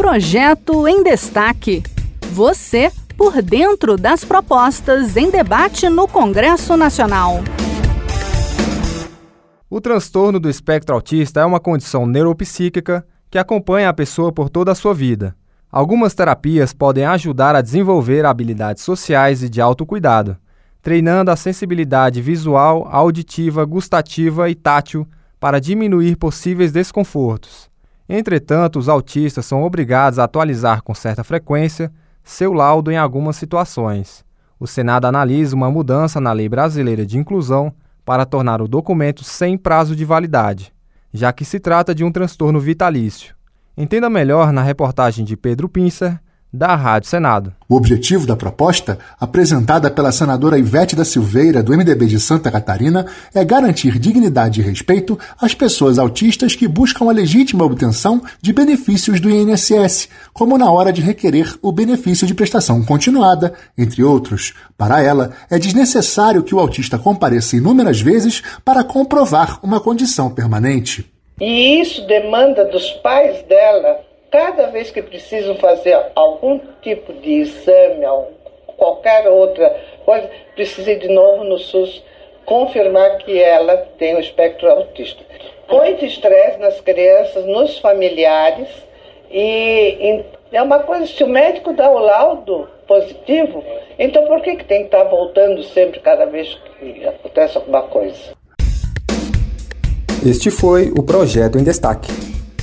Projeto em Destaque. Você por dentro das propostas em debate no Congresso Nacional. O transtorno do espectro autista é uma condição neuropsíquica que acompanha a pessoa por toda a sua vida. Algumas terapias podem ajudar a desenvolver habilidades sociais e de autocuidado, treinando a sensibilidade visual, auditiva, gustativa e tátil para diminuir possíveis desconfortos. Entretanto, os autistas são obrigados a atualizar com certa frequência seu laudo em algumas situações. O Senado analisa uma mudança na Lei Brasileira de Inclusão para tornar o documento sem prazo de validade, já que se trata de um transtorno vitalício. Entenda melhor na reportagem de Pedro Pincer, da Rádio Senado. O objetivo da proposta, apresentada pela senadora Ivete da Silveira, do MDB de Santa Catarina, é garantir dignidade e respeito às pessoas autistas que buscam a legítima obtenção de benefícios do INSS, como na hora de requerer o benefício de prestação continuada, entre outros. Para ela, é desnecessário que o autista compareça inúmeras vezes para comprovar uma condição permanente. E isso demanda dos pais dela vez que precisam fazer algum tipo de exame, qualquer outra coisa, precisa de novo no SUS confirmar que ela tem o espectro autista. Muito estresse nas crianças, nos familiares, e, é uma coisa, se o médico dá o laudo positivo, então por que, que tem que estar voltando sempre cada vez que acontece alguma coisa? Este foi o projeto em destaque.